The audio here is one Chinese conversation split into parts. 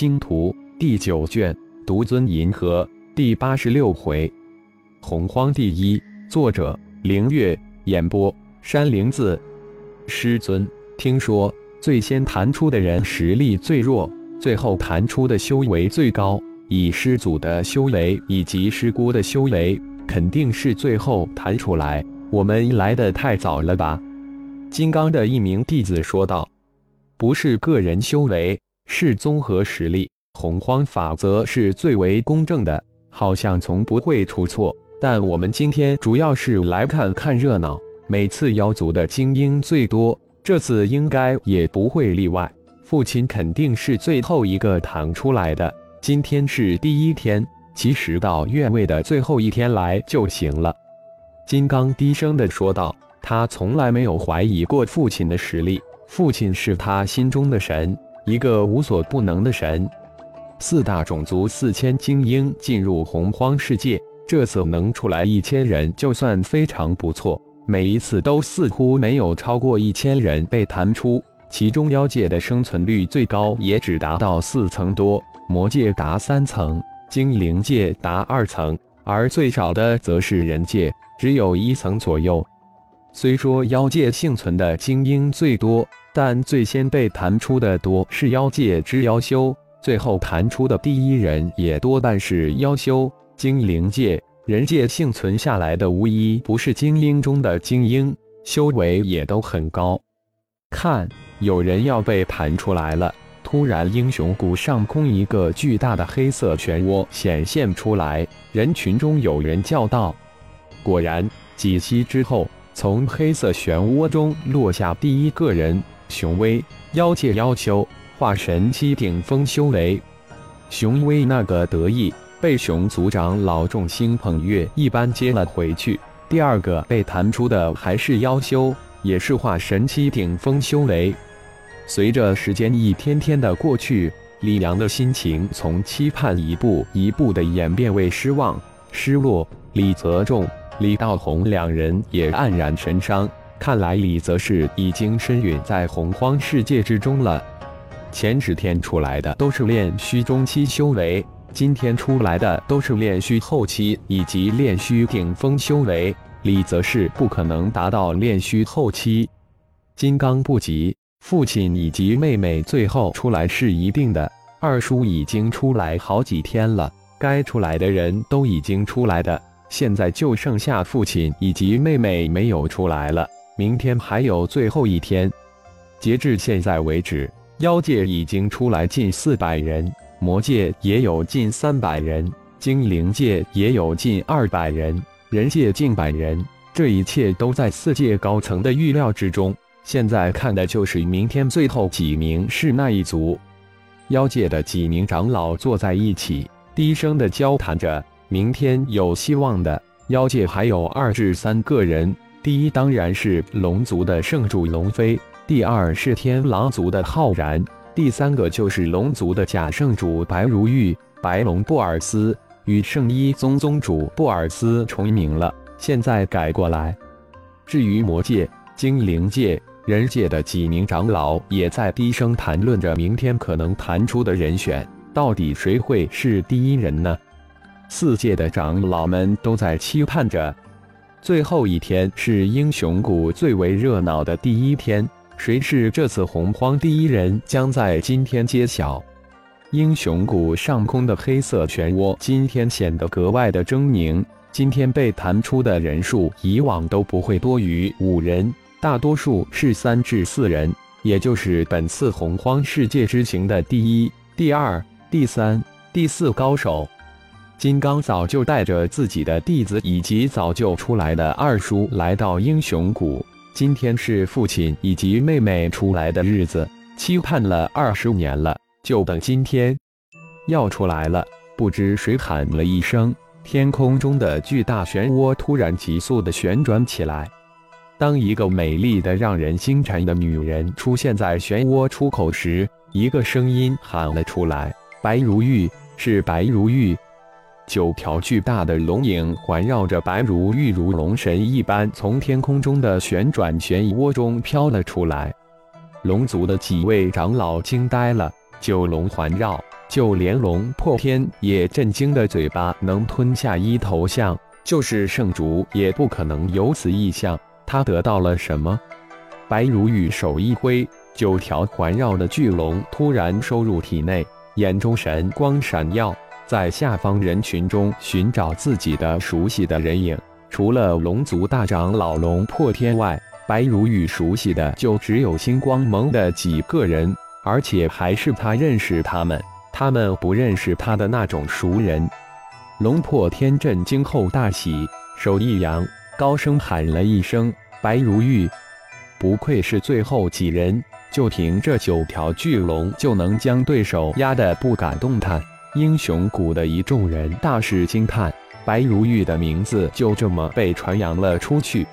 星图》第九卷独尊银河第八十六回，洪荒第一。作者：凌月。演播：山灵子。师尊，听说最先弹出的人实力最弱，最后弹出的修为最高。以师祖的修为以及师姑的修为，肯定是最后弹出来。我们来的太早了吧？金刚的一名弟子说道：“不是个人修为，是综合实力。洪荒法则是最为公正的，好像从不会出错。”但我们今天主要是来看看热闹。每次妖族的精英最多，这次应该也不会例外。父亲肯定是最后一个躺出来的。今天是第一天，其实到月位的最后一天来就行了。金刚低声的说道：“他从来没有怀疑过父亲的实力，父亲是他心中的神，一个无所不能的神。四大种族四千精英进入洪荒世界。”这次能出来一千人，就算非常不错。每一次都似乎没有超过一千人被弹出，其中妖界的生存率最高也只达到四层多，魔界达三层，精灵界达二层，而最少的则是人界，只有一层左右。虽说妖界幸存的精英最多，但最先被弹出的多是妖界之妖修，最后弹出的第一人也多半是妖修。精灵界、人界幸存下来的无一不是精英中的精英，修为也都很高。看，有人要被弹出来了！突然，英雄谷上空一个巨大的黑色漩涡显现出来，人群中有人叫道：“果然！”几息之后，从黑色漩涡中落下第一个人，雄威，妖界妖修，化神期顶峰修为。雄威那个得意。被熊族长老众星捧月一般接了回去。第二个被弹出的还是妖修，也是化神期顶峰修为。随着时间一天天的过去，李阳的心情从期盼一步一步的演变为失望、失落。李泽仲、李道宏两人也黯然神伤。看来李泽是已经身陨在洪荒世界之中了。前十天出来的都是炼虚中期修为。今天出来的都是炼虚后期以及炼虚顶峰修为，李则是不可能达到炼虚后期。金刚不急，父亲以及妹妹最后出来是一定的。二叔已经出来好几天了，该出来的人都已经出来的，现在就剩下父亲以及妹妹没有出来了。明天还有最后一天，截至现在为止，妖界已经出来近四百人。魔界也有近三百人，精灵界也有近二百人，人界近百人。这一切都在四界高层的预料之中。现在看的就是明天最后几名是那一族。妖界的几名长老坐在一起，低声的交谈着。明天有希望的妖界还有二至三个人。第一当然是龙族的圣主龙飞，第二是天狼族的浩然。第三个就是龙族的假圣主白如玉、白龙布尔斯与圣一宗宗主布尔斯重名了，现在改过来。至于魔界、精灵界、人界的几名长老，也在低声谈论着明天可能弹出的人选，到底谁会是第一人呢？四界的长老们都在期盼着。最后一天是英雄谷最为热闹的第一天。谁是这次洪荒第一人，将在今天揭晓。英雄谷上空的黑色漩涡今天显得格外的狰狞。今天被弹出的人数，以往都不会多于五人，大多数是三至四人，也就是本次洪荒世界之行的第一、第二、第三、第四高手。金刚早就带着自己的弟子以及早就出来的二叔来到英雄谷。今天是父亲以及妹妹出来的日子，期盼了二十年了，就等今天要出来了。不知谁喊了一声，天空中的巨大漩涡突然急速的旋转起来。当一个美丽的、让人心颤的女人出现在漩涡出口时，一个声音喊了出来：“白如玉，是白如玉。”九条巨大的龙影环绕着白如玉，如龙神一般从天空中的旋转漩涡中飘了出来。龙族的几位长老惊呆了：九龙环绕，就连龙破天也震惊的嘴巴能吞下一头象，就是圣主也不可能有此异象。他得到了什么？白如玉手一挥，九条环绕的巨龙突然收入体内，眼中神光闪耀，在下方人群中寻找自己的熟悉的人影。除了龙族大长老龙破天外，白如玉熟悉的就只有星光盟的几个人，而且还是他认识他们。他们不认识他的那种熟人，龙破天震惊后大喜，手一扬，高声喊了一声：“白如玉！”不愧是最后几人，就凭这九条巨龙就能将对手压得不敢动弹。英雄谷的一众人大是惊叹，白如玉的名字就这么被传扬了出去。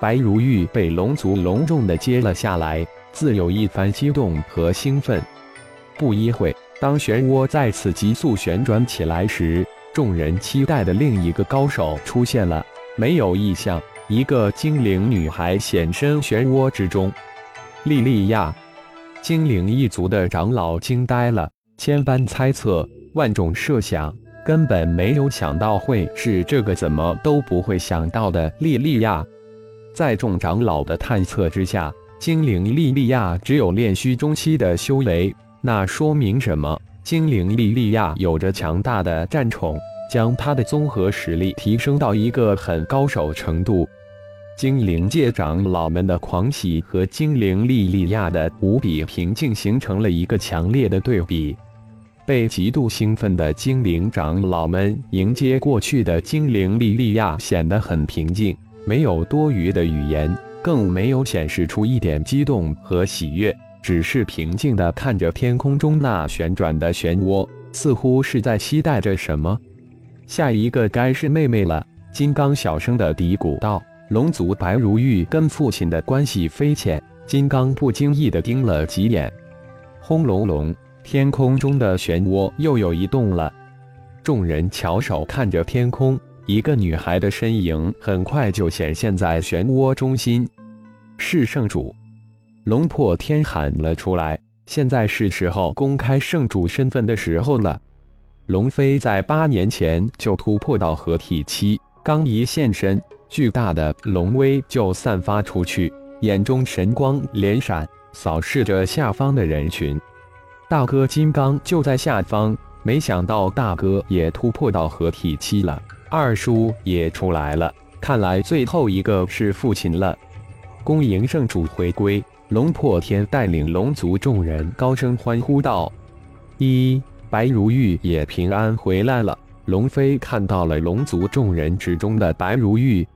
白如玉被龙族隆重的接了下来，自有一番激动和兴奋。不一会。当漩涡再次急速旋转起来时，众人期待的另一个高手出现了。没有异象，一个精灵女孩显身漩涡之中。莉莉娅，精灵一族的长老惊呆了，千般猜测，万种设想，根本没有想到会是这个怎么都不会想到的莉莉娅。在众长老的探测之下，精灵莉莉娅只有炼虚中期的修为。那说明什么？精灵莉莉娅有着强大的战宠，将她的综合实力提升到一个很高手程度。精灵界长老们的狂喜和精灵莉莉娅的无比平静形成了一个强烈的对比。被极度兴奋的精灵长老们迎接过去的精灵莉莉娅，显得很平静，没有多余的语言，更没有显示出一点激动和喜悦。只是平静地看着天空中那旋转的漩涡，似乎是在期待着什么。下一个该是妹妹了。金刚小声地嘀咕道：“龙族白如玉跟父亲的关系非浅。”金刚不经意地盯了几眼，轰隆隆，天空中的漩涡又有一动了。众人翘首看着天空，一个女孩的身影很快就显现在漩涡中心，是圣主。龙破天喊了出来：“现在是时候公开圣主身份的时候了。”龙飞在八年前就突破到合体期，刚一现身，巨大的龙威就散发出去，眼中神光连闪，扫视着下方的人群。大哥金刚就在下方，没想到大哥也突破到合体期了，二叔也出来了，看来最后一个是父亲了。恭迎圣主回归。龙破天带领龙族众人高声欢呼道：“一白如玉也平安回来了。”龙飞看到了龙族众人之中的白如玉，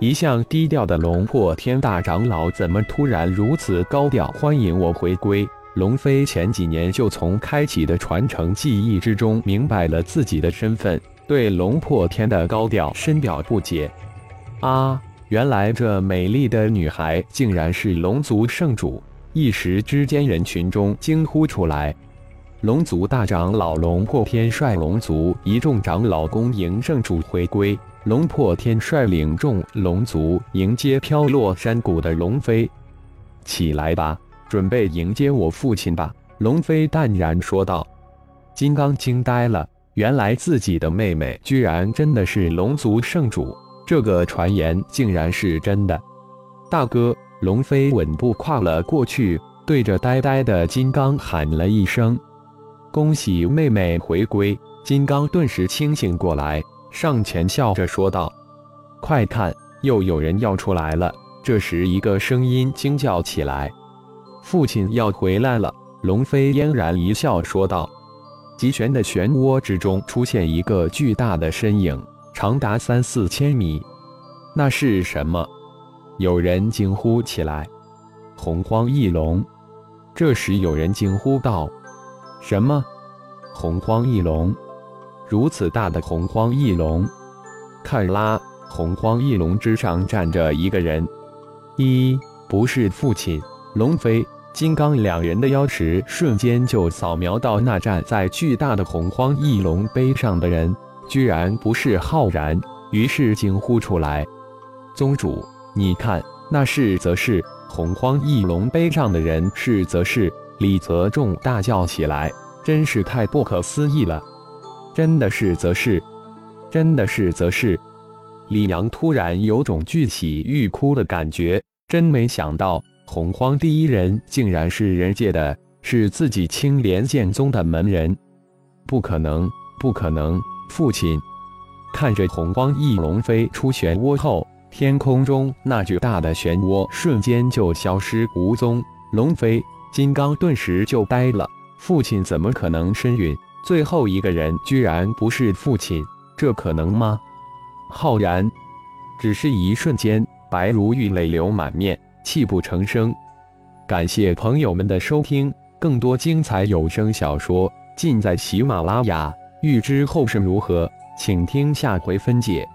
一向低调的龙破天大长老怎么突然如此高调欢迎我回归？龙飞前几年就从开启的传承记忆之中明白了自己的身份，对龙破天的高调深表不解。啊！原来这美丽的女孩竟然是龙族圣主！一时之间，人群中惊呼出来。龙族大长老龙破天率龙族一众长老恭迎圣主回归。龙破天率领众龙族迎接飘落山谷的龙飞。起来吧，准备迎接我父亲吧！龙飞淡然说道。金刚惊呆了，原来自己的妹妹居然真的是龙族圣主。这个传言竟然是真的，大哥龙飞稳步跨了过去，对着呆呆的金刚喊了一声：“恭喜妹妹回归！”金刚顿时清醒过来，上前笑着说道：“快看，又有人要出来了！”这时，一个声音惊叫起来：“父亲要回来了！”龙飞嫣然一笑说道：“极玄的漩涡之中出现一个巨大的身影。”长达三四千米，那是什么？有人惊呼起来：“洪荒翼龙！”这时有人惊呼道：“什么？洪荒翼龙？如此大的洪荒翼龙！看啦，洪荒翼龙之上站着一个人。一不是父亲龙飞、金刚两人的腰石，瞬间就扫描到那站在巨大的洪荒翼龙碑上的人。”居然不是浩然，于是惊呼出来：“宗主，你看，那是则是洪荒翼龙碑上的人是则是。”李泽仲大叫起来：“真是太不可思议了！真的是则是，真的是则是。李阳突然有种巨喜欲哭的感觉，真没想到洪荒第一人竟然是人界的，是自己青莲剑宗的门人。不可能，不可能！父亲看着洪荒翼龙飞出漩涡后，天空中那巨大的漩涡瞬间就消失无踪。龙飞、金刚顿时就呆了。父亲怎么可能身陨？最后一个人居然不是父亲，这可能吗？浩然，只是一瞬间，白如玉泪流满面，泣不成声。感谢朋友们的收听，更多精彩有声小说尽在喜马拉雅。欲知后事如何，请听下回分解。